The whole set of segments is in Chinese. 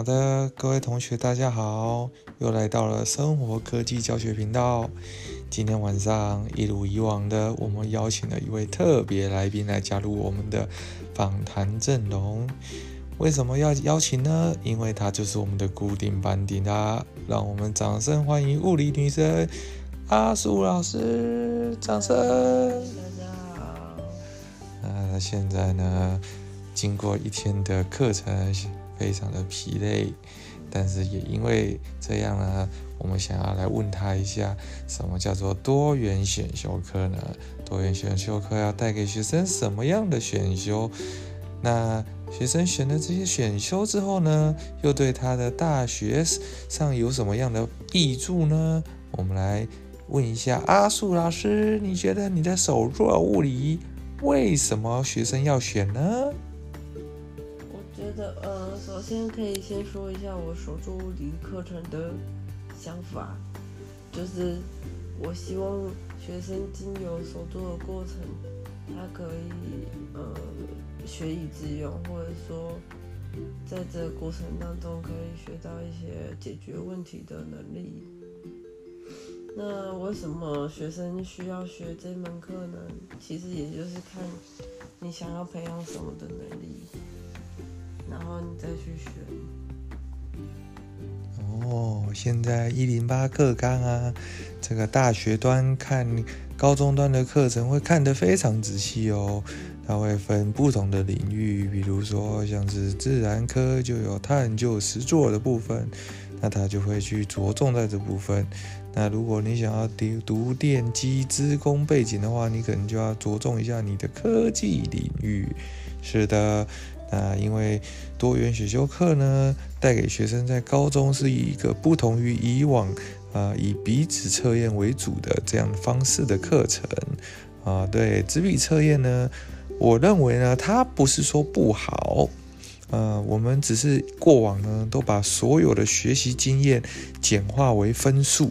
好的，各位同学，大家好，又来到了生活科技教学频道。今天晚上一如以往的，我们邀请了一位特别来宾来加入我们的访谈阵容。为什么要邀请呢？因为他就是我们的固定班底啦。让我们掌声欢迎物理女神阿素老师，掌声！大家好。那现在呢，经过一天的课程。非常的疲累，但是也因为这样呢，我们想要来问他一下，什么叫做多元选修课呢？多元选修课要带给学生什么样的选修？那学生选了这些选修之后呢，又对他的大学上有什么样的益处呢？我们来问一下阿树老师，你觉得你的手作物理为什么学生要选呢？呃，首先可以先说一下我手作物理课程的想法，就是我希望学生经由手作的过程，他可以呃学以致用，或者说在这个过程当中可以学到一些解决问题的能力。那为什么学生需要学这门课呢？其实也就是看你想要培养什么的能力。再去选。哦，现在一零八课纲啊，这个大学端看高中端的课程会看得非常仔细哦。它会分不同的领域，比如说像是自然科就有探究实作的部分，那它就会去着重在这部分。那如果你想要读读电机资工背景的话，你可能就要着重一下你的科技领域。是的。那因为多元选修课呢，带给学生在高中是一个不同于以往，啊，以笔纸测验为主的这样方式的课程，啊，对，纸笔测验呢，我认为呢，它不是说不好，呃，我们只是过往呢，都把所有的学习经验简化为分数，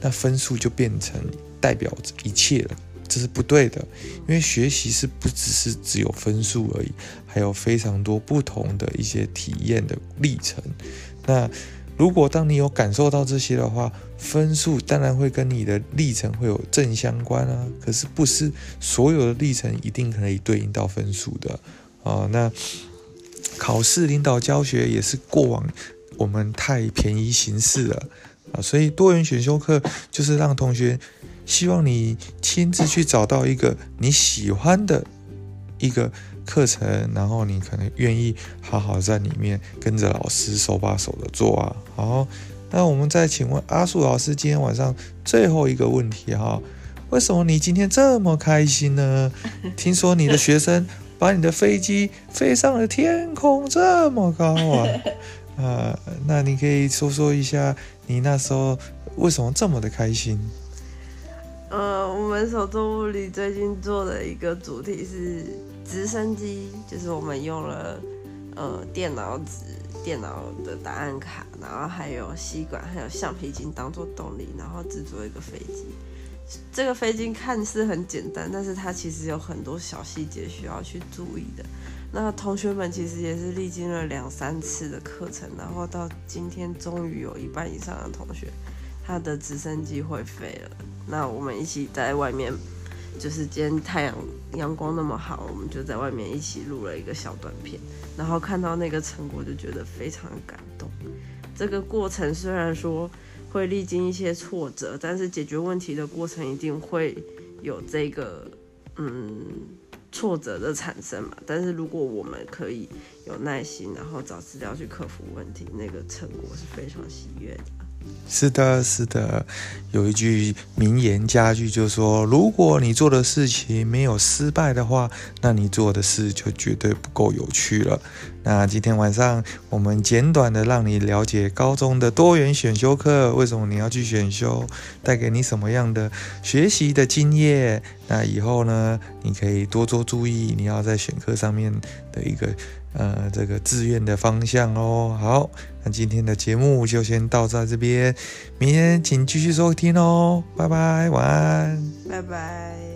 那分数就变成代表一切了。这是不对的，因为学习是不只是只有分数而已，还有非常多不同的一些体验的历程。那如果当你有感受到这些的话，分数当然会跟你的历程会有正相关啊。可是不是所有的历程一定可以对应到分数的啊。那考试领导教学也是过往我们太便宜形式了啊，所以多元选修课就是让同学。希望你亲自去找到一个你喜欢的一个课程，然后你可能愿意好好在里面跟着老师手把手的做啊。好，那我们再请问阿树老师，今天晚上最后一个问题哈，为什么你今天这么开心呢？听说你的学生把你的飞机飞上了天空，这么高啊？啊，那你可以说说一下你那时候为什么这么的开心？呃，我们手作物理最近做的一个主题是直升机，就是我们用了呃电脑纸、电脑的答案卡，然后还有吸管、还有橡皮筋当做动力，然后制作一个飞机。这个飞机看似很简单，但是它其实有很多小细节需要去注意的。那同学们其实也是历经了两三次的课程，然后到今天终于有一半以上的同学。他的直升机会飞了，那我们一起在外面，就是今天太阳阳光那么好，我们就在外面一起录了一个小短片，然后看到那个成果就觉得非常感动。这个过程虽然说会历经一些挫折，但是解决问题的过程一定会有这个嗯挫折的产生嘛。但是如果我们可以有耐心，然后找资料去克服问题，那个成果是非常喜悦的。是的，是的，有一句名言佳句，就说：如果你做的事情没有失败的话，那你做的事就绝对不够有趣了。那今天晚上我们简短的让你了解高中的多元选修课，为什么你要去选修，带给你什么样的学习的经验。那以后呢，你可以多多注意你要在选课上面的一个。呃，这个志愿的方向哦。好，那今天的节目就先到在这边，明天请继续收听哦。拜拜，晚安。拜拜。